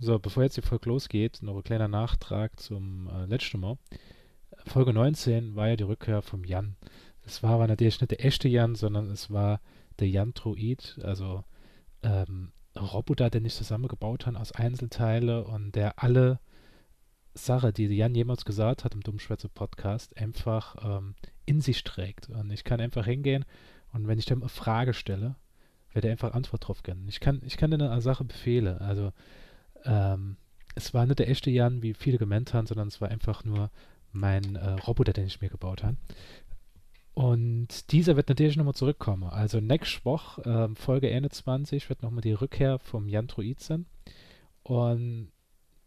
So, bevor jetzt die Folge losgeht, noch ein kleiner Nachtrag zum äh, letzten Mal. Folge 19 war ja die Rückkehr vom Jan. Es war aber natürlich nicht der echte Jan, sondern es war der Jan-Druid, also ähm, Roboter, den ich zusammengebaut habe aus Einzelteile und der alle Sache, die Jan jemals gesagt hat im Dummschwätze Podcast, einfach ähm, in sich trägt. Und ich kann einfach hingehen und wenn ich dem eine Frage stelle, werde er einfach Antwort drauf geben. Ich kann, ich kann dir eine Sache befehlen. Also ähm, es war nicht der echte Jan, wie viele gemeint haben, sondern es war einfach nur mein äh, Roboter, den ich mir gebaut habe. Und dieser wird natürlich nochmal zurückkommen. Also nächste Woche, ähm, Folge 21, wird nochmal die Rückkehr vom Jan Druid sein. Und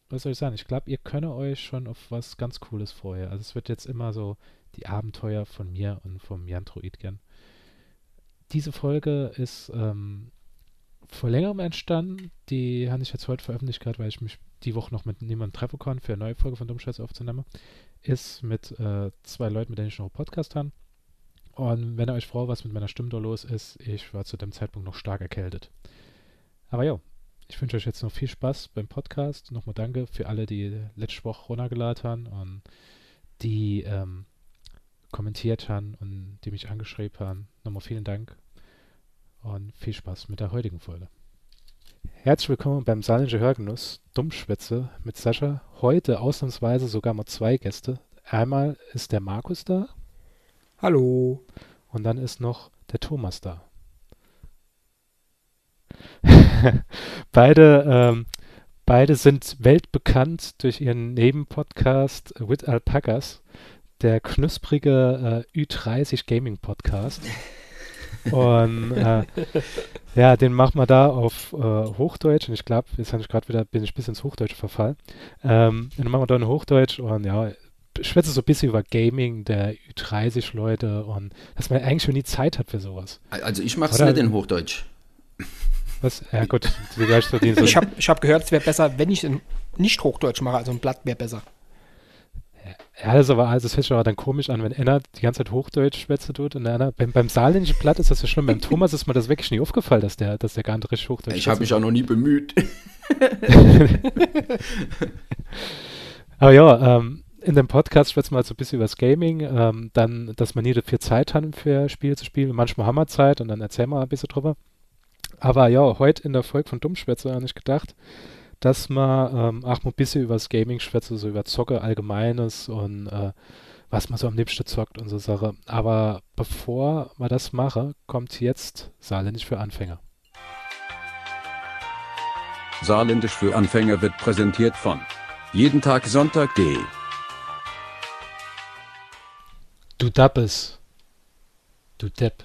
was soll ich sagen? Ich glaube, ihr könnt euch schon auf was ganz Cooles vorher. Also es wird jetzt immer so die Abenteuer von mir und vom Jan Druid gern. Diese Folge ist ähm, vor längerem entstanden. Die habe ich jetzt heute veröffentlicht, gerade weil ich mich die Woche noch mit niemandem treffen kann, für eine neue Folge von Dummscheiß aufzunehmen. Ist mit äh, zwei Leuten, mit denen ich noch einen Podcast habe. Und wenn ihr euch fragt, was mit meiner Stimme da los ist, ich war zu dem Zeitpunkt noch stark erkältet. Aber ja, ich wünsche euch jetzt noch viel Spaß beim Podcast. Nochmal danke für alle, die letzte Woche runtergeladen haben und die ähm, kommentiert haben und die mich angeschrieben haben. Nochmal vielen Dank und viel Spaß mit der heutigen Folge. Herzlich willkommen beim Saarländische Hörgenuss Dummschwätze mit Sascha. Heute ausnahmsweise sogar mal zwei Gäste. Einmal ist der Markus da. Hallo. Und dann ist noch der Thomas da. beide, ähm, beide sind weltbekannt durch ihren Nebenpodcast With Alpacas, der knusprige äh, Ü30 Gaming Podcast. Und äh, ja, den machen wir da auf äh, Hochdeutsch. Und ich glaube, jetzt habe ich gerade wieder, bin ich bis ins Hochdeutsche verfallen. Ähm, und dann machen wir da in Hochdeutsch und ja, schwätze so ein bisschen über Gaming der Ü30-Leute und dass man eigentlich schon nie Zeit hat für sowas. Also ich mache es nicht in Hochdeutsch. Was? Ja gut, ich habe ich hab gehört, es wäre besser, wenn ich in nicht Hochdeutsch mache, also ein Blatt wäre besser. Ja, das aber, also das sich aber dann komisch an, wenn einer die ganze Zeit Hochdeutsch schwätze tut und einer, beim, beim saarländischen Blatt ist das ja schlimm. Beim Thomas ist mir das wirklich nie aufgefallen, dass der, dass der gar nicht richtig Hochdeutsch Ich habe mich auch noch nie bemüht. aber ja, ähm, in dem Podcast schwätzen wir halt so ein bisschen über das Gaming, ähm, dann, dass man nie so viel Zeit hat für Spiele zu spielen. Manchmal haben wir Zeit und dann erzählen wir ein bisschen drüber. Aber ja, heute in der Folge von Dummschwätze habe ich gedacht, dass man ähm, auch mal ein bisschen über das Gaming schwätze, so über Zocke Allgemeines und äh, was man so am liebsten zockt und so Sache. Aber bevor wir das machen, kommt jetzt Saarländisch für Anfänger. Saarländisch für Anfänger wird präsentiert von jeden Tag Sonntag.de. Du Dappes. Du Depp.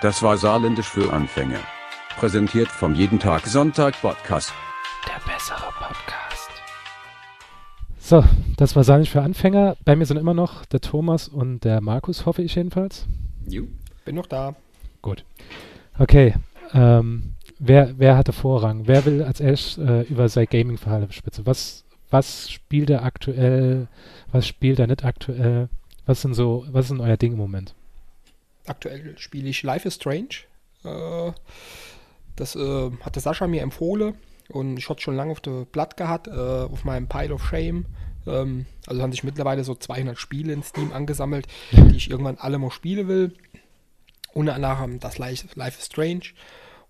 Das war Saarländisch für Anfänger. Präsentiert vom Jeden Tag Sonntag Podcast. Der bessere Podcast. So, das war Saarländisch für Anfänger. Bei mir sind immer noch der Thomas und der Markus, hoffe ich jedenfalls. Jo, bin noch da. Gut. Okay, ähm, wer, wer hatte Vorrang? Wer will als erstes äh, über sein Gaming-Verhalten spitzen? Was, was spielt er aktuell? Was spielt er nicht aktuell? Was sind so, was ist euer Ding im Moment? Aktuell spiele ich Life is Strange. Äh, das äh, hatte Sascha mir empfohlen und ich hatte schon lange auf der Blatt gehabt, äh, auf meinem Pile of Shame. Ähm, also haben sich mittlerweile so 200 Spiele in Steam angesammelt, die ich irgendwann alle mal spielen will. Unter anderem das Life, is Strange.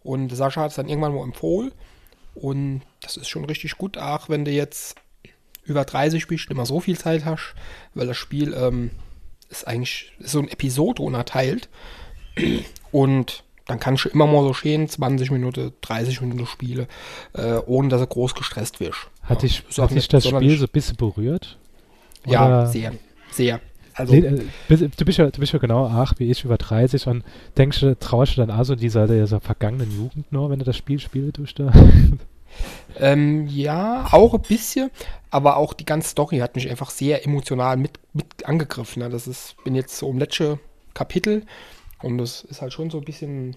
Und Sascha hat es dann irgendwann mal empfohlen. Und das ist schon richtig gut, auch wenn du jetzt über 30 spielst, immer so viel Zeit hast, weil das Spiel ähm, ist eigentlich so ein Episode unterteilt. Und dann kannst du immer mal so stehen, 20 Minuten, 30 Minuten spiele, äh, ohne dass er groß gestresst wirst. Hat dich, ja, hat dich das Spiel so ein bisschen berührt? Ja, Oder? sehr, sehr. Also, äh, du, bist ja, du bist ja genau ach, wie ich über 30 und denkst du, traust du dann also dieser, dieser vergangenen Jugend nur, wenn du das Spiel spielst, tust da? Ähm, ja, auch ein bisschen, aber auch die ganze Story hat mich einfach sehr emotional mit, mit angegriffen. Ne? Das ist, bin jetzt so im letzten Kapitel und das ist halt schon so ein bisschen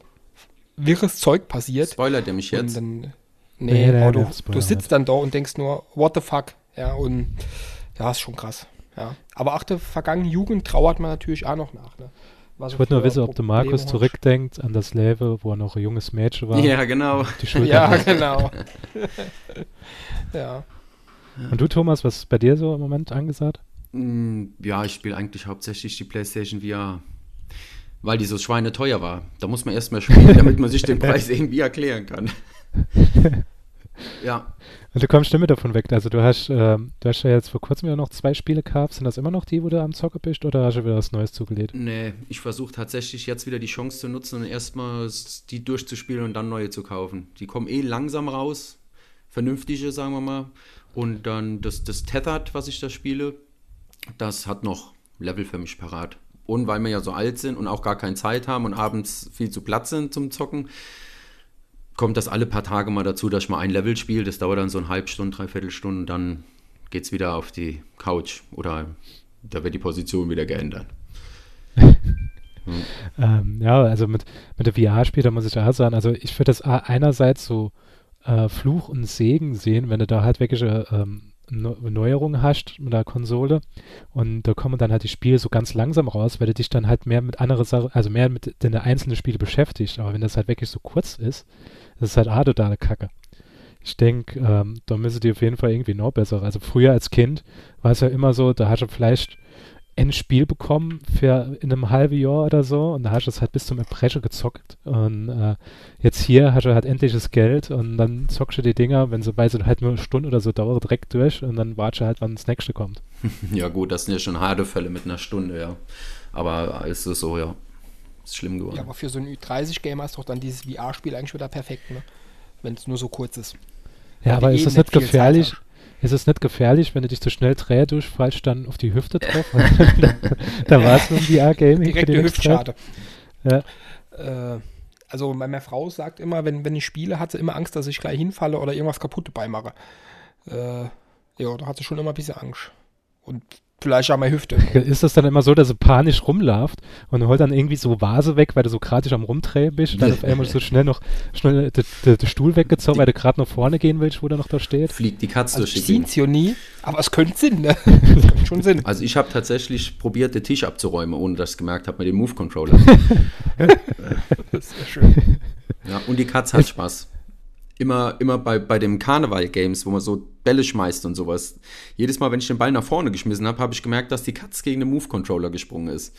wirres Zeug passiert. Spoilert ihr mich jetzt? Dann, nee, nee, nee du, du, sitzt dann da und denkst nur, what the fuck? Ja, und ja, ist schon krass. Ja. Aber auch der vergangenen Jugend trauert man natürlich auch noch nach. Ne? ich wollte nur wissen, ob der Markus zurückdenkt an das Level, wo er noch ein junges Mädchen war. Ja, genau. ja, genau. ja. Und du, Thomas, was ist bei dir so im Moment angesagt? Mm, ja, ich spiele eigentlich hauptsächlich die PlayStation VR, weil die so schweineteuer war. Da muss man erstmal spielen, damit man sich den Preis irgendwie erklären kann. ja. Und du kommst mehr davon weg. Also du hast, ähm, du hast ja jetzt vor kurzem ja noch zwei Spiele gehabt. Sind das immer noch die, wo du am Zocker bist oder hast du wieder was Neues zugelegt? Nee, ich versuche tatsächlich jetzt wieder die Chance zu nutzen und erstmal die durchzuspielen und dann neue zu kaufen. Die kommen eh langsam raus. Vernünftige, sagen wir mal. Und dann das, das Tethered, was ich da spiele, das hat noch Level für mich parat. Und weil wir ja so alt sind und auch gar keine Zeit haben und abends viel zu platt sind zum Zocken, kommt das alle paar Tage mal dazu, dass ich mal ein Level spiele. Das dauert dann so eine halbe Stunde, dreiviertel Stunde und dann es wieder auf die Couch oder da wird die Position wieder geändert. hm. ähm, ja, also mit, mit der VR-Spiel, da muss ich auch sagen, also ich würde das einerseits so äh, Fluch und Segen sehen, wenn du da halt wirklich ähm, Neuerungen hast mit der Konsole und da kommen dann halt die Spiele so ganz langsam raus, weil du dich dann halt mehr mit anderen Sachen, also mehr mit den einzelnen Spielen beschäftigst. Aber wenn das halt wirklich so kurz ist, das ist halt auch totale Kacke. Ich denke, ähm, da müsste die auf jeden Fall irgendwie noch besser. Also früher als Kind war es ja immer so, da hast du vielleicht ein Spiel bekommen für in einem halben Jahr oder so und da hast du es halt bis zum Erbrechen gezockt und äh, jetzt hier hast du halt endliches Geld und dann zockst du die Dinger, wenn sie, weil sie halt nur eine Stunde oder so dauert, direkt durch und dann wartest du halt, wann das nächste kommt. ja gut, das sind ja schon harte Fälle mit einer Stunde, ja. Aber ist es so, ja. Ist schlimm geworden. Ja, aber für so ein Ü30-Gamer ist doch dann dieses VR-Spiel eigentlich wieder perfekt, ne? Wenn es nur so kurz ist. Ja, aber ist das nicht gefährlich? Ist es nicht gefährlich, wenn du dich zu schnell drehst, durchfallst dann auf die Hüfte drauf? da war es ein VR-Gaming. Direkt die Hüftschade. Ja. Äh, also meine Frau sagt immer, wenn, wenn ich spiele, hat sie immer Angst, dass ich gleich hinfalle oder irgendwas kaputt dabei mache. Äh, ja, da hat sie schon immer ein bisschen Angst. Und vielleicht auch meine Hüfte. Ist das dann immer so, dass du panisch rumläuft und holt dann irgendwie so Vase weg, weil du so gerade am Rumdrehen bist und dann auf einmal so schnell noch schnell den Stuhl weggezogen, weil du gerade nach vorne gehen willst, wo der noch da steht? Fliegt die Katze also durch die Ich ja nie, aber es könnte Sinn, ne? Das könnte schon Sinn. Also ich habe tatsächlich probiert, den Tisch abzuräumen, ohne dass ich es gemerkt habe mit dem Move-Controller. das ist ja schön. Ja, und die Katze hat Spaß immer, immer bei, bei dem Karneval-Games, wo man so Bälle schmeißt und sowas. Jedes Mal, wenn ich den Ball nach vorne geschmissen habe, habe ich gemerkt, dass die Katze gegen den Move-Controller gesprungen ist.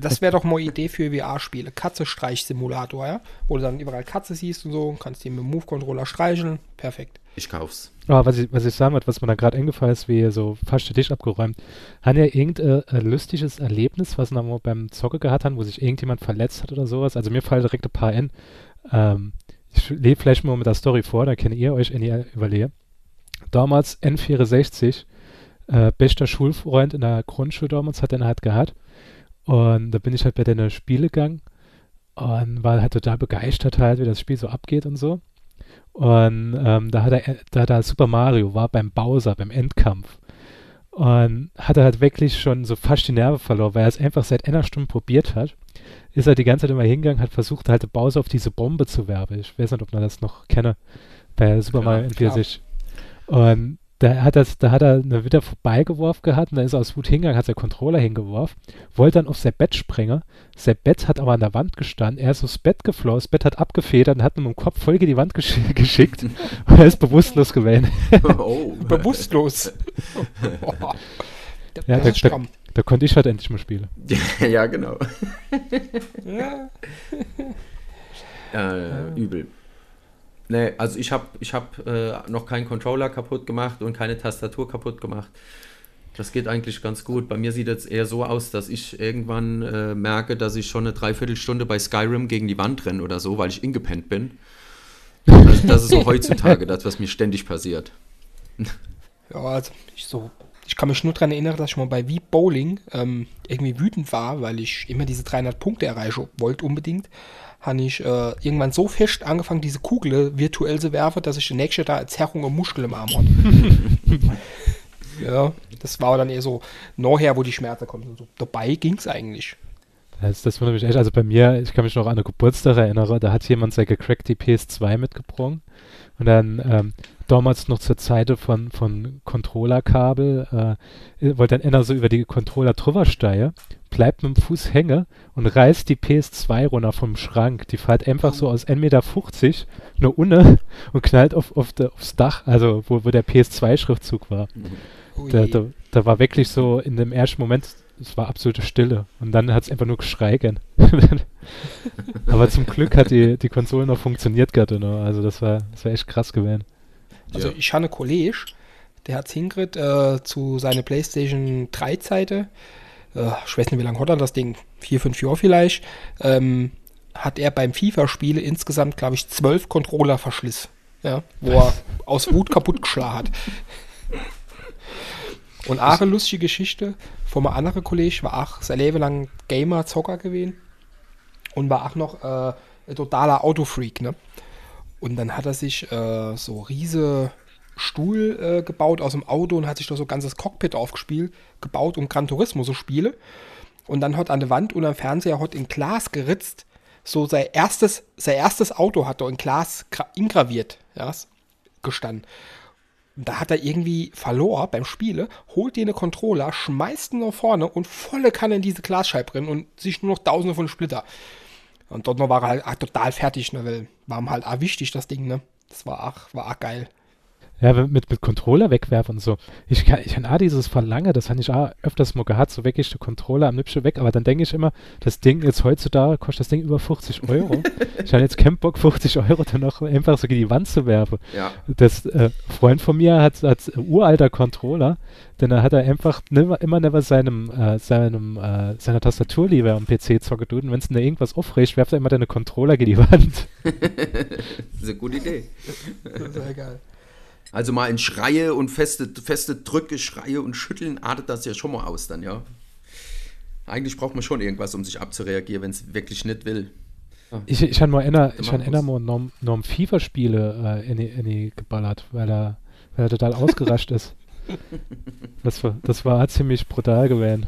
das wäre doch mal eine Idee für VR-Spiele. Katze-Streich-Simulator, ja? Wo du dann überall Katze siehst und so, kannst die mit dem Move-Controller streicheln. Perfekt. Ich kauf's. Oh, was, ich, was ich sagen wollte, was mir dann gerade eingefallen ist, wie so fast den Tisch abgeräumt. Hat ja irgendein äh, lustiges Erlebnis, was wir beim Zocke gehabt haben, wo sich irgendjemand verletzt hat oder sowas? Also mir fallen direkt ein paar in. Ähm, ich lebe vielleicht mal mit der Story vor, da kennt ihr euch in die überlegen. Damals N64, äh, bester Schulfreund in der Grundschule damals, hat er halt gehabt. Und da bin ich halt bei den Spiele gegangen und war halt total begeistert halt, wie das Spiel so abgeht und so. Und ähm, da hat er, da hat er Super Mario, war beim Bowser, beim Endkampf. Und hat er halt wirklich schon so fast die Nerven verloren, weil er es einfach seit einer Stunde probiert hat ist er die ganze Zeit immer hingegangen, hat versucht, halt Bowser auf diese Bombe zu werfen. Ich weiß nicht, ob man das noch kenne bei Super Mario N64. Und da hat, das, da hat er eine wieder vorbeigeworfen gehabt und dann ist er aus Wut hingegangen, hat seinen Controller hingeworfen, wollte dann auf sein Bett springen. Sein Bett hat aber an der Wand gestanden. Er ist aufs Bett geflogen, das Bett hat abgefedert und hat mit dem Kopf voll gegen die Wand gesch geschickt und er ist bewusstlos gewesen. Oh. Bewusstlos. ja, das da, da, da konnte ich halt endlich mal spielen. ja, genau. ja. äh, übel. Nee, also ich habe ich hab, äh, noch keinen Controller kaputt gemacht und keine Tastatur kaputt gemacht. Das geht eigentlich ganz gut. Bei mir sieht es eher so aus, dass ich irgendwann äh, merke, dass ich schon eine Dreiviertelstunde bei Skyrim gegen die Wand renne oder so, weil ich ingepennt bin. Also das ist so heutzutage das, was mir ständig passiert. Ja, also ich so ich kann mich nur daran erinnern, dass ich mal bei Wie Bowling ähm, irgendwie wütend war, weil ich immer diese 300 Punkte erreichen wollte unbedingt. Habe ich äh, irgendwann so fest angefangen, diese Kugel virtuell zu werfen, dass ich den nächsten da Zerrung und Muskel im Arm hatte. ja, das war dann eher so nachher, wo die Schmerzen kommen. So, dabei ging es eigentlich. Das, das wundert mich echt. Also bei mir, ich kann mich noch an eine Geburtstag erinnern, da hat jemand seine gecrackte PS2 mitgebracht. Und dann ähm, damals noch zur Zeit von, von Controller-Kabel, äh, wollte dann einer so über die Controller drüber steigen, bleibt mit dem Fuß hängen und reißt die PS2 runter vom Schrank. Die fährt einfach so aus 1,50 Meter nur unne und knallt auf, auf de, aufs Dach, also wo, wo der PS2-Schriftzug war. Da, da, da war wirklich so in dem ersten Moment, es war absolute Stille. Und dann hat es einfach nur geschreigen. Aber zum Glück hat die, die Konsole noch funktioniert gerade noch. Also das war, das war echt krass gewesen. Also Ja. ich habe einen Kollege, der hat hingekriegt äh, zu seiner Playstation 3 Zeite, äh, ich weiß nicht, wie lange hat er das Ding, vier, fünf Jahre vielleicht, ähm, hat er beim FIFA-Spiele insgesamt, glaube ich, zwölf Controller verschliss. Ja, wo er aus Wut kaputt geschlagen hat. Und auch eine lustige Geschichte von einem anderen Kollege, war auch sein Leben lang Gamer, Zocker gewesen und war auch noch äh, ein totaler Autofreak, ne? Und dann hat er sich äh, so riese Stuhl äh, gebaut aus dem Auto und hat sich da so ein ganzes Cockpit aufgespielt, gebaut, um Gran Turismo zu spielen. Und dann hat an der Wand und am Fernseher hat in Glas geritzt, so sein erstes, sein erstes Auto hat er in Glas gra- ingraviert, ja, gestanden. Und da hat er irgendwie verloren beim Spiele, holt den Controller, schmeißt ihn nach vorne und volle Kanne in diese Glasscheibe drin und sich nur noch tausende von Splitter. Und dort noch war er halt auch total fertig, ne, weil war ihm halt auch wichtig, das Ding, ne. Das war auch, war auch geil. Ja, mit, mit Controller wegwerfen und so. Ich kann, ich kann auch dieses Verlangen, das habe ich auch öfters mal gehabt, so weg ist der Controller am Nipsche weg, aber dann denke ich immer, das Ding jetzt heutzutage kostet das Ding über 50 Euro. ich habe jetzt keinen Bock, 50 Euro dann noch einfach so gegen die Wand zu werfen. Ja. Das äh, Freund von mir hat, hat äh, uralter Controller, denn da hat er einfach nimmer, immer never seinem, äh, seinem, äh, seiner Tastatur lieber am PC zocke tut und wenn es da irgendwas aufregt, werft er immer deine Controller gegen die Wand. Das ist eine gute Idee. Das ist ja geil. Also mal in Schreie und feste, feste Drücke, Schreie und Schütteln artet das ja schon mal aus dann, ja. Eigentlich braucht man schon irgendwas, um sich abzureagieren, wenn es wirklich nicht will. Ich, ich habe mal einer, ich habe einer mal Norm, Norm FIFA-Spiele äh, in, die- in die geballert, weil er, weil er total ausgerascht ist. Das war, das war ziemlich brutal gewesen.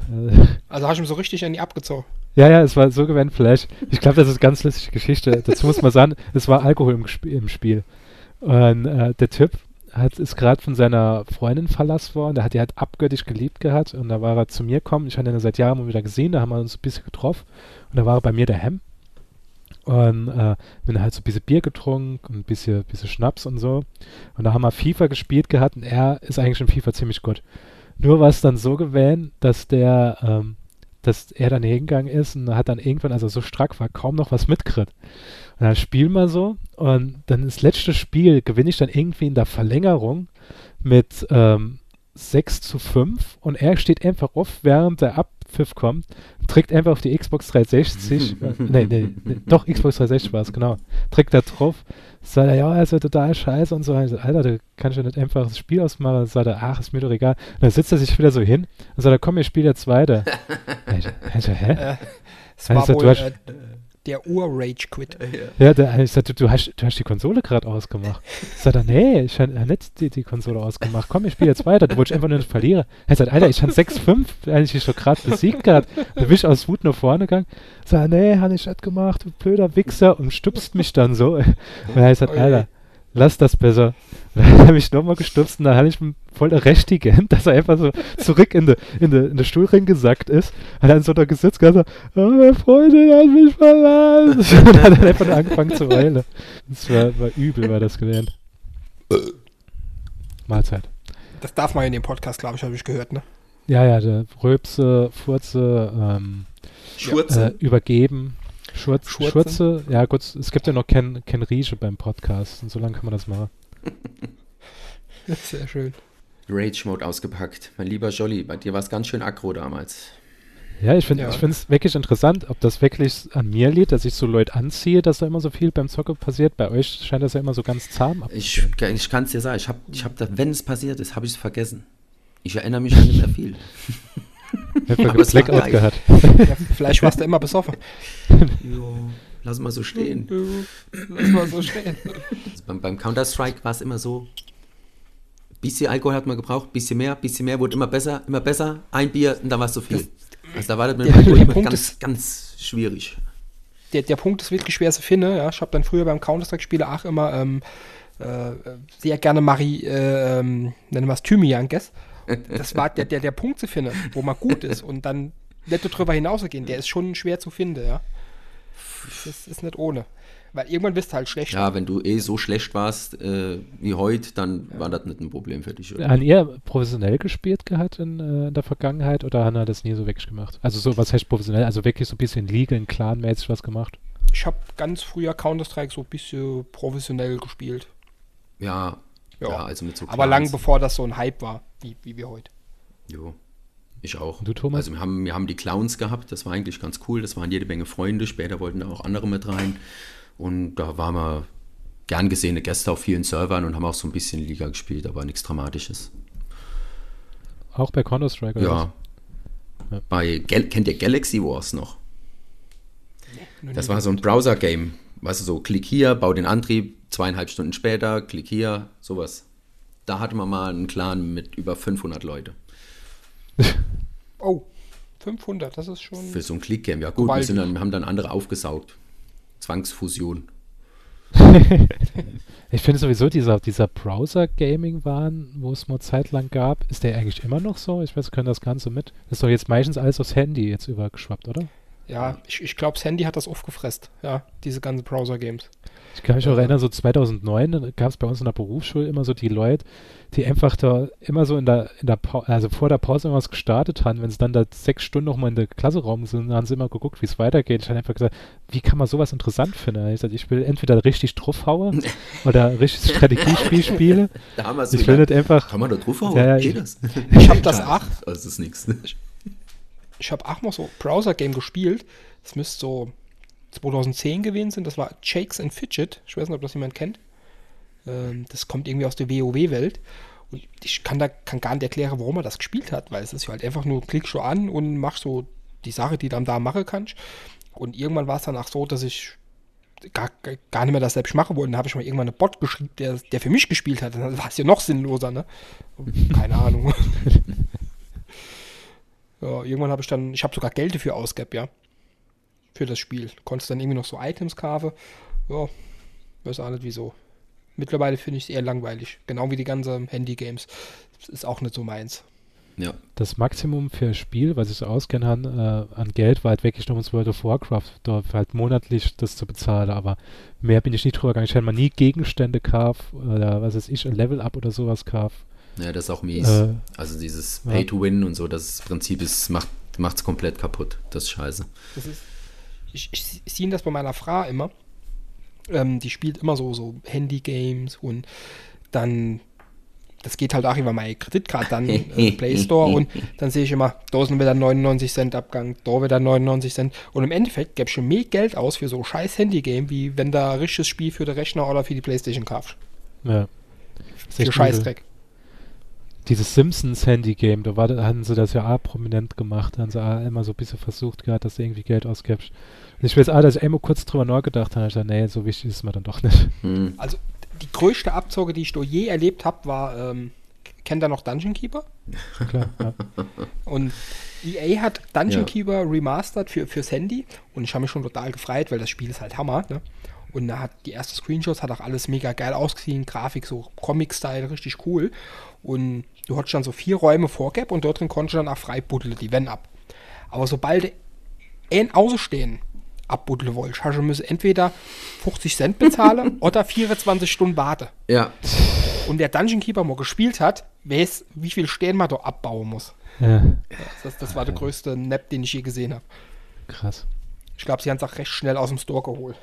Also hast du ihm so richtig an die abgezogen. Ja, ja, es war so gewesen Flash. Ich glaube, das ist eine ganz lustige Geschichte. Dazu muss man sagen, es war Alkohol im, im Spiel. Und äh, der Typ hat, ist gerade von seiner Freundin verlassen worden. Der hat die halt abgöttisch geliebt gehabt. Und da war er zu mir gekommen. Ich hatte ihn seit Jahren mal wieder gesehen. Da haben wir uns ein bisschen getroffen. Und da war er bei mir daheim. Und äh, bin halt so ein bisschen Bier getrunken und ein bisschen, bisschen Schnaps und so. Und da haben wir FIFA gespielt gehabt. Und er ist eigentlich in FIFA ziemlich gut. Nur war es dann so gewesen, dass der, ähm, dass er dann hingegangen ist und hat dann irgendwann, also so strack war, kaum noch was mitkriegt. Und dann spielen wir so. Und dann das letzte Spiel gewinne ich dann irgendwie in der Verlängerung mit ähm, 6 zu 5 und er steht einfach auf, während der Abpfiff kommt, trägt einfach auf die Xbox 360, äh, nee, nee, nee, doch, Xbox 360 war es, genau, trägt da drauf, sagt er, ja, also total scheiße und so, und so, Alter, du kannst ja nicht einfach das Spiel ausmachen, und sagt er, ach, ist mir doch egal, und dann sitzt er sich wieder so hin und sagt er, komm, ich spiele jetzt weiter. ich, ich so, hä? Äh, es Also, war du wohl hast- äh, der Ur-Rage-Quit. Ja, der, ich sagte, du hast, du hast die Konsole gerade ausgemacht. Sagt er, nee, ich habe nicht die, die Konsole ausgemacht. Komm, ich spiele jetzt weiter. Du wolltest einfach nur nicht verlieren. Er sagt, Alter, ich habe 6-5, eigentlich schon gerade besiegt gehabt. Da bin ich aus Wut nach vorne gegangen. Sagt er, nee, habe ich nicht gemacht, du blöder Wichser. Und stupst mich dann so. Und er sagt, Oje. Alter, lass das besser. Dann habe ich nochmal gestupst und dann hatte ich voll errechtigt, dass er einfach so zurück in den in de, in de Stuhlring gesackt ist. Hat dann so da gesitzt und gesagt, oh, meine Freundin hat mich verlassen. und hat dann einfach nur angefangen zu heulen. Das war, war übel, war das gewesen. Mahlzeit. Das darf man in dem Podcast, glaube ich, habe ich gehört, ne? Ja, ja, der Röpse, Furze, ähm, Schurze. äh, übergeben. Schurz, Schurze. Schurze, ja gut, es gibt ja noch kein, kein Rieche beim Podcast und so lange kann man das machen. Sehr schön. Rage-Mode ausgepackt. Mein lieber Jolly, bei dir war es ganz schön aggro damals. Ja, ich finde Ja. es wirklich interessant, ob das wirklich an mir liegt, dass ich so Leute anziehe, dass da immer so viel beim Zocken passiert. Bei euch scheint das ja immer so ganz zahm Ich, ich kann es dir sagen, ich habe, ich hab da, wenn es passiert ist, habe ich es vergessen. Ich erinnere mich an nicht mehr viel. Ich habe Aber es war Blackout gehabt. Ja, vielleicht warst du immer besoffen. Jo, lass mal so stehen. Lass mal so stehen. Also beim, beim Counter-Strike war es immer so, bisschen Alkohol hat man gebraucht, bisschen mehr, bisschen mehr, wurde immer besser, immer besser, ein Bier und dann war es so viel. Also da war das mit dem Alkohol der immer Punkt ganz, ist- ganz schwierig. Der, der Punkt ist wirklich schwer zu finden. Ja. Ich habe dann früher beim Counter-Strike-Spiele auch immer ähm, äh, sehr gerne Mari, äh, ähm, nennen wir es Thymian, gegessen. Das war der, der, der Punkt zu finden, wo man gut ist. Und dann netto drüber hinausgehen, der ist schon schwer zu finden, ja. Das ist nicht ohne. Weil irgendwann bist du halt schlecht. Ja, wenn du eh so schlecht warst äh, wie heute, dann war das nicht ein Problem für dich, oder? Haben ihr professionell gespielt gehabt in, äh, in der Vergangenheit oder haben ihr das nie so wirklich gemacht? Also so, was heißt professionell? Also wirklich so ein bisschen Legal, Clan-mäßig was gemacht? Ich habe ganz früher Counter-Strike so ein bisschen professionell gespielt. Ja, ja, Ja. also mit so Aber lang bevor das so ein Hype war, wie, wie wir heute. Jo. Ich auch. Und du, Thomas? Also wir haben, wir haben die Clowns gehabt, das war eigentlich ganz cool. Das waren jede Menge Freunde. Später wollten da auch andere mit rein. Und da waren wir gern gesehene Gäste auf vielen Servern und haben auch so ein bisschen Liga gespielt, aber nichts Dramatisches. Auch bei Counter-Strike oder Ja. Ja. Bei Gal kennt ihr Galaxy Wars noch? Nur Das war so ein Browser-Game. Weißt du, so klick hier, bau den Antrieb, zweieinhalb Stunden später, klick hier, sowas. Da hatte man mal einen Clan mit über 500 Leute. Oh, 500, das ist schon. Für so ein Klick-Game. Ja gut, wir, sind dann, wir haben dann andere aufgesaugt. Zwangsfusion. Ich finde sowieso dieser, dieser Browser-Gaming-Wahn, wo es mal zeitlang gab, ist der eigentlich immer noch so? Ich weiß, können das Ganze mit? Das ist doch jetzt meistens alles aufs Handy jetzt übergeschwappt, oder? Ja, ich, ich glaube, das Handy hat das aufgefresst. Ja, diese ganzen Browser-Games. Ich kann mich auch erinnern, so 2009 gab es bei uns in der Berufsschule immer so die Leute, die einfach da immer so in der, in der Pa- also vor der Pause irgendwas gestartet haben. Wenn sie dann da sechs Stunden nochmal in der Klasse raum sind, dann haben sie immer geguckt, wie es weitergeht. Ich habe einfach gesagt, wie kann man sowas interessant finden? Ich, sag, ich will entweder richtig draufhauen oder richtig Strategiespiel spiele. Da haben wir so Ich will nicht einfach. Kann man da drauf hauen? Ja, ja, Geht ich- das? Ich habe das. Also das ist nichts. Ich habe auch mal so Browser-Game gespielt. Das müsste so 2010 gewesen sein. Das war Shakes and Fidget. Ich weiß nicht, ob das jemand kennt. Ähm, das kommt irgendwie aus der WoW-Welt. Und ich kann da kann gar nicht erklären, warum er das gespielt hat, weil es ist ja halt einfach nur klickst du an und machst so die Sache, die dann da machen kannst. Und irgendwann war es dann auch so, dass ich gar, gar nicht mehr das selbst machen wollte. Dann habe ich mal irgendwann einen Bot geschrieben, der, der für mich gespielt hat. Dann war es ja noch sinnloser, ne? Keine Ahnung. ja, irgendwann habe ich dann, ich habe sogar Geld dafür ausgegeben, ja. Für das Spiel. Konntest dann irgendwie noch so Items kaufen. Ja, weiß auch nicht wieso. Mittlerweile finde ich es eher langweilig. Genau wie die ganzen Handy-Games. Ist auch nicht so meins. Ja. Das Maximum für ein Spiel, was ich so auskennen kann, äh, an Geld war halt wirklich noch ins World of Warcraft, da halt monatlich das zu bezahlen, aber mehr bin ich nicht drüber gegangen. Ich hätte mal nie Gegenstände kauf oder was weiß ich, ein Level-Up oder sowas kauf. ja, das ist auch mies. Äh, also dieses ja. Pay to Win und so, das Prinzip ist, macht es komplett kaputt. Das ist scheiße. Das ist, ich, ich, sehe das bei meiner Frau immer. Ähm, die spielt immer so, so Handy-Games und dann, das geht halt auch über meine Kreditkarte, dann äh, Play Store und dann sehe ich immer, da ist wieder 99 Cent Abgang, da wieder 99 Cent und im Endeffekt gäbe ich schon mehr Geld aus für so ein scheiß Handy-Game, wie wenn da ein richtiges Spiel für den Rechner oder für die Playstation kaufst. Ja. Das ist Für. Scheißdreck. Dieses Simpsons Handy-Game, da war, hatten sie das ja auch prominent gemacht, da haben sie auch immer so ein bisschen versucht gehabt, dass du irgendwie Geld ausgibst. Und ich weiß auch, dass ich einmal kurz drüber nachgedacht habe, ich dachte, nee, so wichtig ist es mir dann doch nicht. Hm. Also die größte Abzocke, die ich da je erlebt habe, war, ähm, kennt ihr noch Dungeon Keeper? Klar, ja. Und EA hat Dungeon Ja. Keeper remastered für, fürs Handy und ich habe mich schon total gefreut, weil das Spiel ist halt Hammer. Ne? Und da hat die ersten Screenshots, hat auch alles mega geil ausgesehen, Grafik so Comic-Style, richtig cool. Und du hattest dann so vier Räume vorgab und dort drin konntest du dann auch frei buddeln, die wenn ab. Aber sobald ein Außenstehen abbuddeln wolltest, hast du müssen entweder 50 Cent bezahlen oder 24 Stunden warten. Ja, Und der Dungeon Keeper mal gespielt hat, weiß, wie viel Stehen man da abbauen muss. ja, Das, das war der größte Nap, den ich je gesehen habe. krass. Ich glaube, sie haben es auch recht schnell aus dem Store geholt.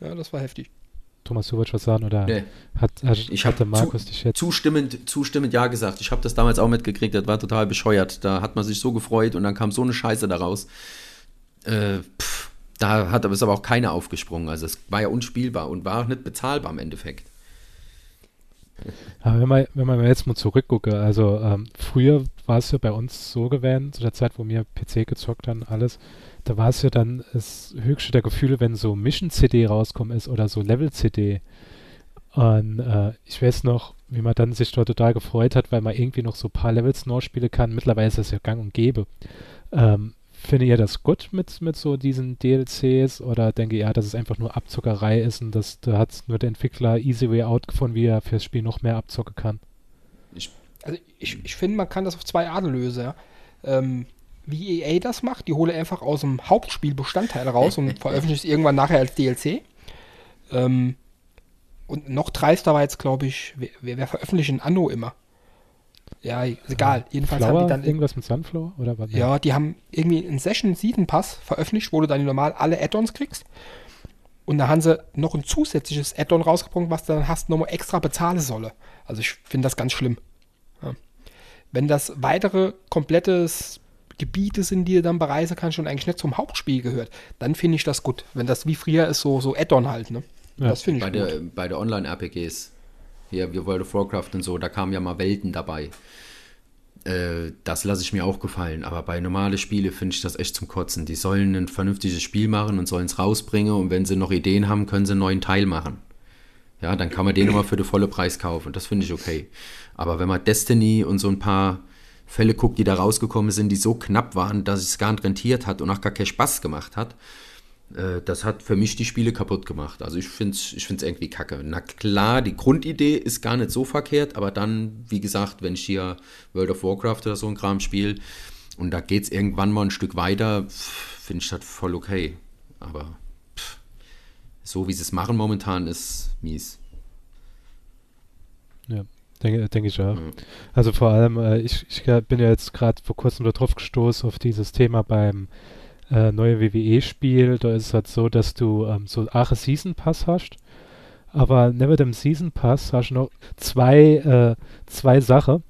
Ja, das war heftig. Thomas, wolltest was sagen, oder Nee. hat, hat, Ich hatte Markus zu- dich jetzt? zustimmend, zustimmend ja gesagt. Ich habe das damals auch mitgekriegt, das war total bescheuert. Da hat man sich so gefreut und dann kam so eine Scheiße daraus. Äh, pff, da hat aber ist aber auch keiner aufgesprungen. Also es war ja unspielbar und war auch nicht bezahlbar im Endeffekt. Aber wenn man, wenn man jetzt mal zurückgucke, also ähm, früher war es ja bei uns so gewesen, zu der Zeit, wo wir PC gezockt haben, alles, da war es ja dann das höchste der Gefühle, wenn so Mission-CD rauskommen ist oder so Level-CD. Und äh, ich weiß noch, wie man dann sich dort total gefreut hat, weil man irgendwie noch so ein paar Levels neu spielen kann. Mittlerweile ist das ja gang und gäbe. Ähm, findet ihr das gut mit, mit so diesen DLCs oder denke ihr, ja, dass es einfach nur Abzockerei ist und dass da hat nur der Entwickler easy way out gefunden, wie er fürs Spiel noch mehr abzocken kann? Also ich, ich finde, man kann das auf zwei Arten lösen. Ja. ähm, wie EA das macht. Die hole einfach aus dem Hauptspiel Bestandteile raus und veröffentlicht es irgendwann nachher als DLC. Ähm, und noch dreister war jetzt, glaube ich, wer, wer veröffentlicht in Anno immer? Ja, ist egal. Jedenfalls Flower, haben die dann irgendwas mit Sunflower oder was? ja, die haben irgendwie einen Session Season Pass veröffentlicht, wo du dann normal alle Add-ons kriegst. Und da haben sie noch ein zusätzliches Add-on rausgebracht, was du dann hast, nochmal extra bezahlen solle. Also ich finde das ganz schlimm. Ja. Wenn das weitere komplettes Gebiete sind, die du dann bereisen kannst und eigentlich nicht zum Hauptspiel gehört, dann finde ich das gut. Wenn das wie früher ist, so, so Add-on halt, ne? Ja. Das finde ich Bei gut. der, bei der Online-RPGs, hier wie World of Warcraft und so, da kamen ja mal Welten dabei. Äh, das lasse ich mir auch gefallen. Aber bei normalen Spielen finde ich das echt zum Kotzen. Die sollen ein vernünftiges Spiel machen und sollen es rausbringen. Und wenn sie noch Ideen haben, können sie einen neuen Teil machen. Ja, dann kann man den nochmal für den vollen Preis kaufen. Das finde ich okay. Aber wenn man Destiny und so ein paar Fälle guckt, die da rausgekommen sind, die so knapp waren, dass es gar nicht rentiert hat und auch gar keinen Spaß gemacht hat, äh, das hat für mich die Spiele kaputt gemacht. Also ich finde es ich find's irgendwie kacke. Na klar, die Grundidee ist gar nicht so verkehrt, aber dann, wie gesagt, wenn ich hier World of Warcraft oder so ein Kram spiele und da geht es irgendwann mal ein Stück weiter, finde ich das voll okay. Aber pff, so wie sie es machen momentan ist mies. Ja, denke, denke ich auch. Mhm. Also vor allem, äh, ich, ich äh, bin ja jetzt gerade vor kurzem darauf gestoßen, auf dieses Thema beim äh, neue WWE-Spiel. Da ist es halt so, dass du ähm, so eine Season Pass hast. Aber neben dem Season Pass hast du noch zwei, äh, zwei Sachen,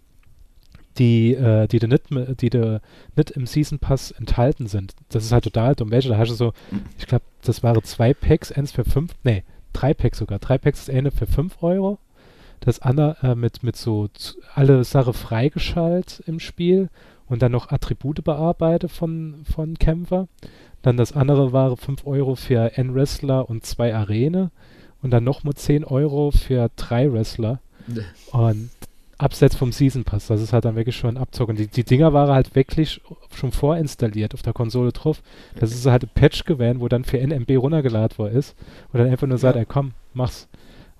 die, äh, die, du nicht, die du nicht im Season Pass enthalten sind. Das ist halt total dumm. Welche? Da hast du so, ich glaube, das waren zwei Packs, eins für fünf, nee, drei Packs sogar. Drei Packs, das eine für fünf Euro das andere äh, mit, mit so alle Sache freigeschaltet im Spiel und dann noch Attribute bearbeitet von, von Kämpfer. Dann das andere war 5 Euro für ein Wrestler und zwei Arene und dann nochmal 10 Euro für drei Wrestler und abseits vom Season Pass. Das ist halt dann wirklich schon ein Abzug. Und die, die Dinger waren halt wirklich schon vorinstalliert auf der Konsole drauf. Das ist halt ein Patch gewesen, wo dann für NMB runtergeladen worden ist und dann einfach nur sagt, Ja. ey komm, mach's.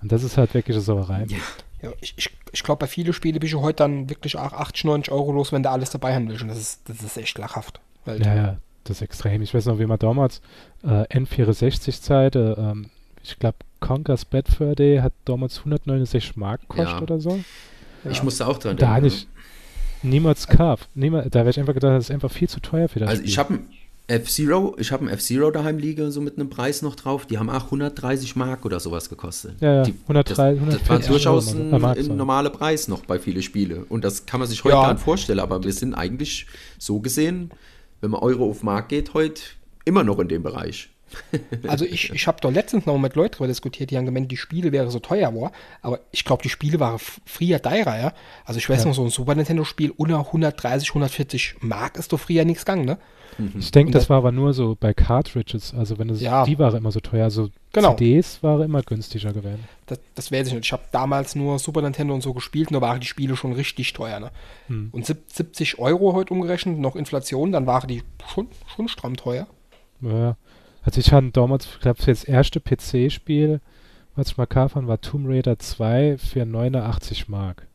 Und das ist halt wirklich eine Sauerei. Ja. Ja, ich ich, ich glaube, bei vielen Spielen bist du heute dann wirklich auch 80, 90 Euro los, wenn du alles dabei haben willst. Und das ist, das ist echt lachhaft. Weil Ja, ja, das ist extrem. Ich weiß noch, wie man damals äh, N64-Zeit, äh, ähm, ich glaube, Conker's Bad Fur Day hat damals 169 Mark gekostet Ja. oder so. Ich musste auch dran Da hatte denken. ich niemals gekauft. Niemals, da wäre ich einfach gedacht, das ist einfach viel zu teuer für das Also Spiel. ich habe F-Zero, ich habe ein F-Zero daheim liegen, so mit einem Preis noch drauf. Die haben auch 130 Mark oder sowas gekostet. Ja, ja, die, 103, das, das war 140 durchaus ein, ein normaler Preis noch bei vielen Spiele. Und das kann man sich heute Ja. gar nicht vorstellen, aber wir sind eigentlich so gesehen, wenn man Euro auf Mark geht, heute immer noch in dem Bereich. Also ich, ich habe doch letztens noch mit Leuten darüber diskutiert, die haben gemeint, die Spiele wären so teuer war, aber ich glaube, die Spiele waren früher teurer, ja. Also ich weiß noch, so ein Super Nintendo-Spiel unter 130, 140 Mark ist doch früher nichts gegangen, ne? Ich denke, das das- war aber nur so bei Cartridges. Also wenn es, Ja. die waren immer so teuer. Also Genau. CDs waren immer günstiger gewesen. Das, das weiß ich nicht. Ich habe damals nur Super Nintendo und so gespielt, nur waren die Spiele schon richtig teuer, ne? Hm. Und sieb- 70 Euro heute umgerechnet, noch Inflation, dann waren die schon, schon stramm teuer. Ja. Also ich hatte damals, ich glaube, für das erste PC-Spiel, was ich mal gekauft habe, war Tomb Raider 2 für 89 Mark.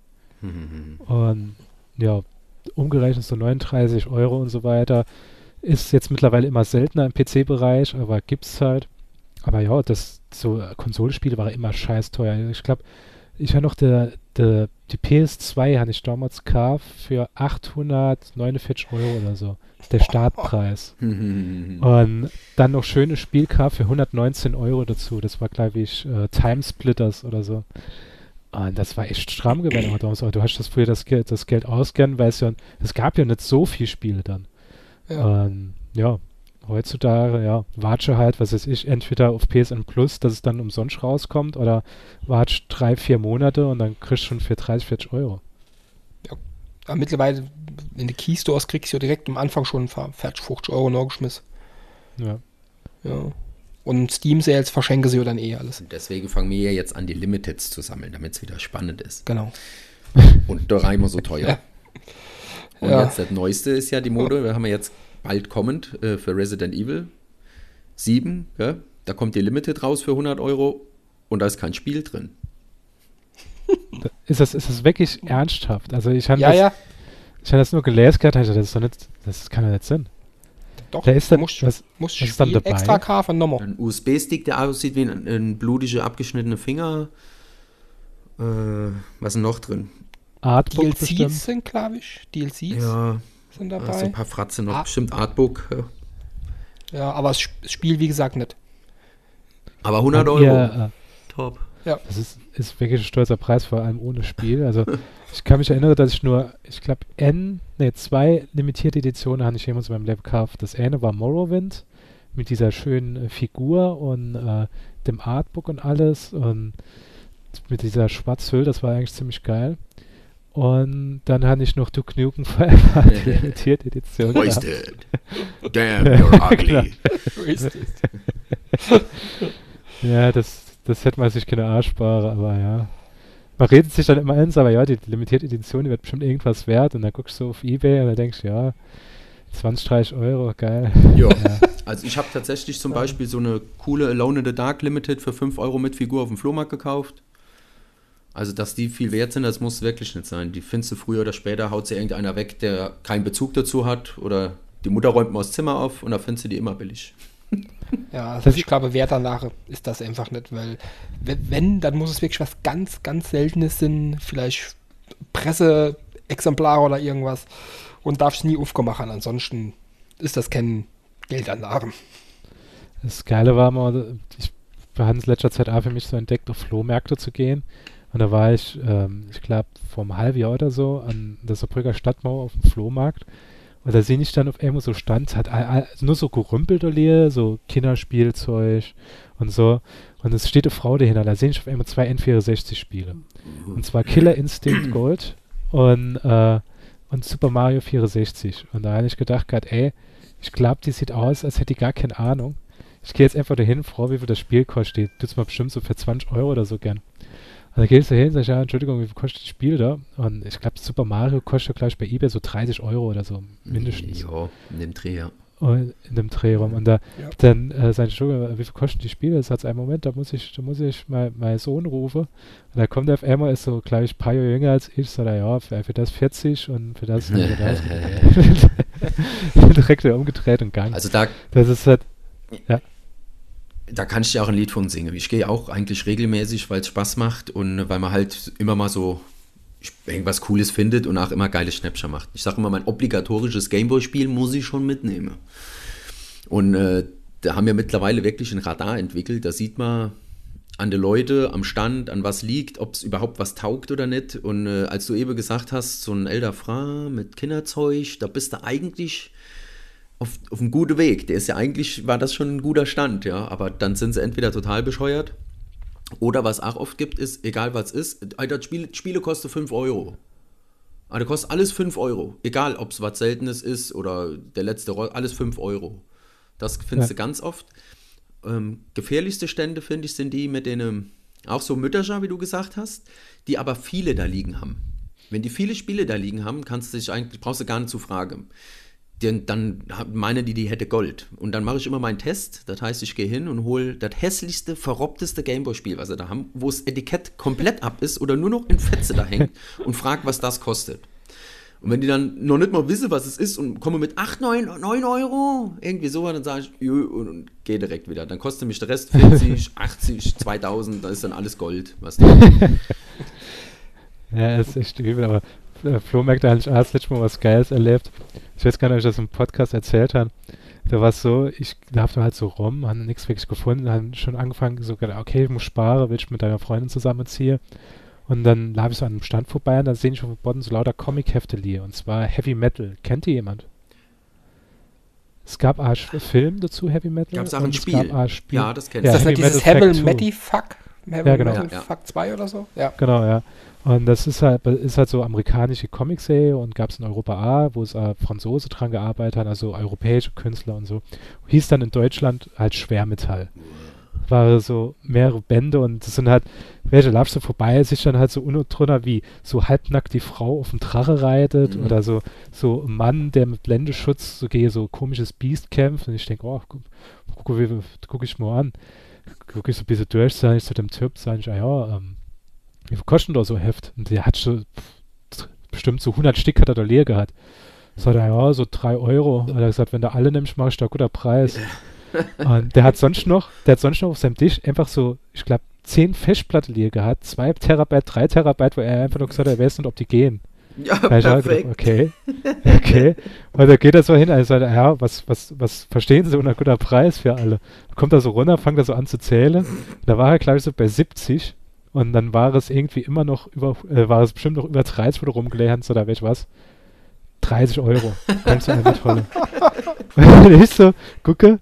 Und ja, umgerechnet so 39 Euro und so weiter. Ist jetzt mittlerweile immer seltener im PC-Bereich, aber gibt's halt. Aber ja, das so äh, Konsolenspiele waren immer scheiß teuer. Ich glaube, ich habe noch der, der, die PS2 habe ich damals gekauft für 849 Euro oder so. Der Startpreis. Und dann noch schönes Spiel für 119 Euro dazu. Das war, glaube ich, äh, Time Splitters oder so. Und das war echt stramm gewesen. aber damals. Du hast das früher das Geld, das Geld ausgern, weil es ja, es gab ja nicht so viele Spiele dann. Ja. Und ja, heutzutage, ja, watsche halt, was weiß ich, entweder auf PSN Plus, dass es dann umsonst rauskommt, oder watsch drei, vier Monate und dann kriegst du schon für 30, 40 Euro. Aber mittlerweile, wenn du Keystores kriegst, du ja direkt am Anfang schon für 40, 50 Euro nachgeschmissen. Ja. Ja. Und Steam Sales verschenken sie ja dann eh alles. Und deswegen fangen wir ja jetzt an, die Limiteds zu sammeln, damit es wieder spannend ist. Genau. Und da rein wir so teuer. Ja. Und Ja. jetzt das Neueste ist ja die Mode, wir haben ja jetzt bald kommend äh, für Resident Evil 7, gell? da kommt die Limited raus für 100 Euro und da ist kein Spiel drin. Ist das, ist das wirklich ernsthaft? Also ich habe Ja, das, ja. Ich habe das nur gelesen gehabt, das ist doch nicht, das kann doch nicht sein. Doch, Da ist dann, musst, was, musst was ist dann dabei? extra kaufen nochmal. Ein USB-Stick, der aussieht wie ein, ein blutiger, abgeschnittener Finger. Äh, was ist denn noch drin? Artbook DLCs bestimmt. sind, glaube ich. DLCs Ja, sind so ein dabei. paar Fratzen noch. Ah. Bestimmt Artbook. Ja. Ja, aber das Sp- das Spiel, wie gesagt, nicht. Aber 100 Habt Euro. ihr, äh, Top. Das ist, ist wirklich ein stolzer Preis, vor allem ohne Spiel. Also ich kann mich erinnern, dass ich nur, ich glaube, N, ne, zwei limitierte Editionen habe ich jemals in meinem Leben gekauft. Das eine war Morrowind mit dieser schönen äh, Figur und äh, dem Artbook und alles und mit dieser Schwarzhüll, das war eigentlich ziemlich geil. Und dann hatte ich noch Duke Nukem Forever, die limitierte Edition. gehabt. Wasted. Damn, you're Genau. ugly. Ja, das, das hätte man sich keine Arschbare, aber ja. Man redet sich dann immer ins, aber ja, die limitierte Edition, die wird bestimmt irgendwas wert. Und dann guckst du auf Ebay und dann denkst du, ja, 20, 30 Euro, geil. Ja. Ja. Also ich habe tatsächlich zum Beispiel so eine coole Alone in the Dark Limited für 5 Euro mit Figur auf dem Flohmarkt gekauft. Also, dass die viel wert sind, das muss wirklich nicht sein. Die findest du früher oder später, haut sie irgendeiner weg, der keinen Bezug dazu hat. Oder die Mutter räumt mal das Zimmer auf und da findest du die immer billig. Ja, also ich glaube, Wert danach ist das einfach nicht, weil we- wenn, dann muss es wirklich was ganz, ganz Seltenes sein, vielleicht Presseexemplare oder irgendwas und darf es nie aufgemacht. Ansonsten ist das kein Geldanlagen. Das Geile war mal, ich hatte es letzter Zeit auch für mich so entdeckt, auf Flohmärkte zu gehen. Und da war ich, ähm, ich glaube, vor einem halben Jahr oder so an der Saarbrücker Stadtmauer auf dem Flohmarkt. Und da sehe ich dann auf irgendwo so Stand, hat nur so gerümpelt oder so Kinderspielzeug und so. Und es steht eine Frau dahinter, da sehe ich auf einmal zwei N64-Spiele. Und zwar Killer Instinct Gold und, äh, und Super Mario 64. Und da habe ich gedacht, grad, ey, ich glaube, die sieht aus, als hätte die gar keine Ahnung. Ich gehe jetzt einfach dahin, frage, wie viel das Spiel kostet. Tut's mal bestimmt so für 20 Euro oder so gern. Und dann gehst du hin, sagst, ja, Entschuldigung, wie viel kostet das Spiel da? Und ich glaube, Super Mario kostet, glaube ich, bei eBay so 30 Euro oder so, mindestens. Ja, in dem Dreh, ja. Und in dem Dreh rum. Und da Ja. dann äh, sein Entschuldigung, wie viel kosten die Spiele? Das hat einen Moment, da muss ich, da muss ich mal meinen Sohn rufen. Und da kommt er auf einmal, ist so, glaube ich, ein paar Jahre jünger als ich, sagt er, ja, für, für das 40 und für das, für das. Direkt wieder umgedreht und gang. Also da, Das ist halt, da kann ich dir auch ein Lied von singen. Ich gehe auch eigentlich regelmäßig, weil es Spaß macht und weil man halt immer mal so irgendwas Cooles findet und auch immer geile Schnäppchen macht. Ich sage immer, mein obligatorisches Gameboy-Spiel muss ich schon mitnehmen. Und äh, da haben wir mittlerweile wirklich ein Radar entwickelt. Da sieht man an die Leute, am Stand, an was liegt, ob es überhaupt was taugt oder nicht. Und äh, als du eben gesagt hast, so ein älter Frau mit Kinderzeug, da bist du eigentlich auf, auf einem guten Weg. Der ist ja eigentlich, war das schon ein guter Stand, ja. Aber dann sind sie entweder total bescheuert oder was auch oft gibt, ist, egal was ist, Alter, Spiele, Spiele kosten 5 Euro. Also kostet alles 5 Euro. Egal, ob es was Seltenes ist oder der letzte Roll, alles 5 Euro. Das findest Ja. du ganz oft. Ähm, gefährlichste Stände, finde ich, sind die mit denen, auch so Mütterchen, wie du gesagt hast, die aber viele da liegen haben. Wenn die viele Spiele da liegen haben, kannst du dich eigentlich, brauchst du gar nicht zu fragen. Denn dann meine die, die hätte Gold. Und dann mache ich immer meinen Test. Das heißt, ich gehe hin und hole das hässlichste, verrobbteste Gameboy-Spiel, was sie da haben, wo das Etikett komplett ab ist oder nur noch in Fetze da hängt und frage, was das kostet. Und wenn die dann noch nicht mal wissen, was es ist und komme mit 8, 9, 9 Euro, irgendwie so, dann sage ich, jö, und, und gehe direkt wieder. Dann kostet mich der Rest 40, 80, 2000, da ist dann alles Gold. Was ja, ist echt übel, aber äh, Flohmärkte habe ich auch das letzte Mal was Geiles erlebt. Ich weiß gar nicht, ob ich das im Podcast erzählt habe. Da war es so, ich da halt so rum, haben nichts wirklich gefunden, haben schon angefangen, so gedacht, okay, ich muss sparen, will ich mit deiner Freundin zusammenziehen. Und dann laufe ich so an einem Stand vorbei und da sehe ich auf dem Boden so lauter Comic-Hefte liegen, und zwar Heavy Metal. Kennt ihr jemand? Es gab auch einen Film dazu, Heavy Metal. Gab's auch es gab auch ein Spiel. Ja, das kennst Ja, ist das du. nicht Heavy dieses Metal Fact Matty Fuck? Hebel Ja, genau. Metal Ja, ja. Fuck 2 oder so? Ja. Genau, ja. Und das ist halt, ist halt so amerikanische Comicserie und gab es in Europa A, wo es äh, Franzose dran gearbeitet hat, also europäische Künstler und so. Hieß dann in Deutschland halt Schwermetall. War so mehrere Bände und das sind halt, welche laufst du vorbei, sich dann halt so unten drunter wie so halbnackt die Frau auf dem Drache reitet Mhm. oder so, so ein Mann, der mit Blendeschutz so gegen so komisches Biest kämpft und ich denke, oh, guck, guck, wie- guck ich mal an. Guck ich so ein bisschen durch, sage ich zu dem Typ, sage ich, ah ja, ähm, wie viel kostet da so ein Heft? Und der hat schon pff, bestimmt so 100 Stück hat er da leer gehabt. Sagt er, ja, so 3 Euro. Hat er gesagt, wenn du alle nimmst, mach ich da guter Preis. Und der hat sonst noch, der hat sonst noch auf seinem Tisch einfach so, ich glaube, 10 Festplatten leer gehabt, 2 Terabyte, 3 Terabyte, wo er einfach nur gesagt hat, er weiß nicht, ob die gehen. Ja, perfekt. gedacht, okay, okay. Und da geht er so hin, also sagt, er, ja, was, was, was verstehen Sie unter guter Preis für alle? Kommt er so runter, fängt er so an zu zählen. Da war er, glaube ich, so bei 70. Und dann war es irgendwie immer noch über, äh, war es bestimmt noch über 30, wo du rumgelernt oder welch was. 30 Euro. Kannst du tolle. Und ich so gucke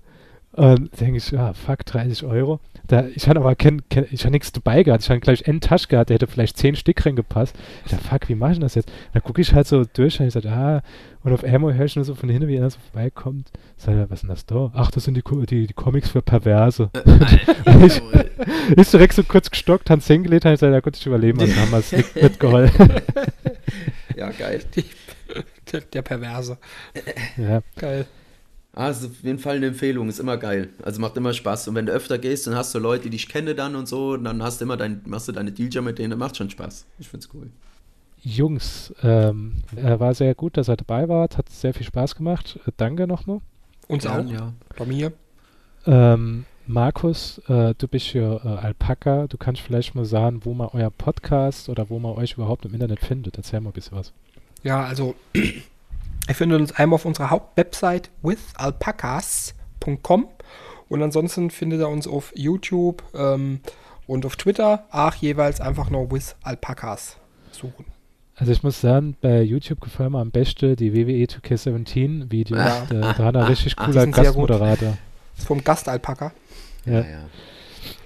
und denke ich, ja, fuck, 30 Euro. Da, ich hatte aber kein, kein, ich hatte nichts dabei gehabt. Ich hatte gleich eine Tasche gehabt, der hätte vielleicht 10 Stück reingepasst. Ich dachte, fuck, wie mache ich denn das jetzt? Dann gucke ich halt so durch und ich sage, ah, und auf einmal höre ich nur so von hinten, wie einer so vorbeikommt. Sag ich, was ist denn das da? Ach, das sind die, die, die Comics für Perverse. Und ich, ist direkt so kurz gestockt, Hans hingelegt, und ich sage, ja gut, ich überleben, also haben wir es mitgeholfen. Ja, geil. Der, der Perverse. ja. Geil. Es ist auf jeden Fall eine Empfehlung, ist immer geil. Also macht immer Spaß. Und wenn du öfter gehst, dann hast du Leute, die dich kennen dann und so, und dann hast du immer dein, machst du deine Dealer mit denen, macht schon Spaß. Ich find's cool. Jungs, ähm, äh, war sehr gut, dass ihr dabei wart, hat sehr viel Spaß gemacht. Äh, danke nochmal. Uns Ja, auch. ja. Bei mir. Ähm, Markus, äh, du bist ja äh, Alpaka. Du kannst vielleicht mal sagen, wo man euer Podcast oder wo man euch überhaupt im Internet findet. Erzähl mal ein bisschen was. Ja, also ihr findet uns einmal auf unserer Hauptwebsite withalpacas.com und ansonsten findet ihr uns auf YouTube ähm, und auf Twitter auch jeweils einfach nur with Alpacas suchen. Also ich muss sagen, bei YouTube gefallen mir am besten die WWE 2K17 Videos. Ja. Da, da hat er richtig cooler. Gastmoderator. Vom Gastalpaka. Ja. Ja, ja.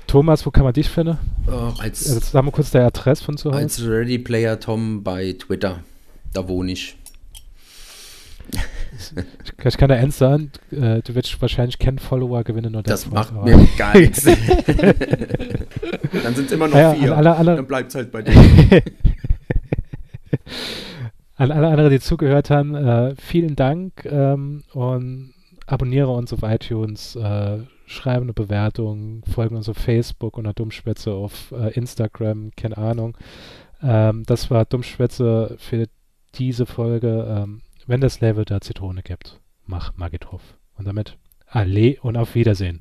Thomas, wo kann man dich finden? Oh, als, Also sagen wir kurz der Adresse von zu Hause. als Ready Player Tom bei Twitter. Da wohne ich. Ich, ich kann dir eins sagen, äh, du wirst wahrscheinlich keinen Follower gewinnen. Oder Das macht aber- mir gar nichts. dann sind es immer noch Ja, vier. alle, alle, Dann bleibt es halt bei dir. An alle anderen, die zugehört haben, äh, vielen Dank ähm, und abonniere uns auf iTunes, äh, schreibe eine Bewertung, folge uns auf Facebook und Dummschwätze auf äh, Instagram, keine Ahnung. Ähm, das war Dummschwätze für diese Folge. Ähm, wenn das Level da Zitrone gibt, mach Magithof. Und damit Alle und auf Wiedersehen.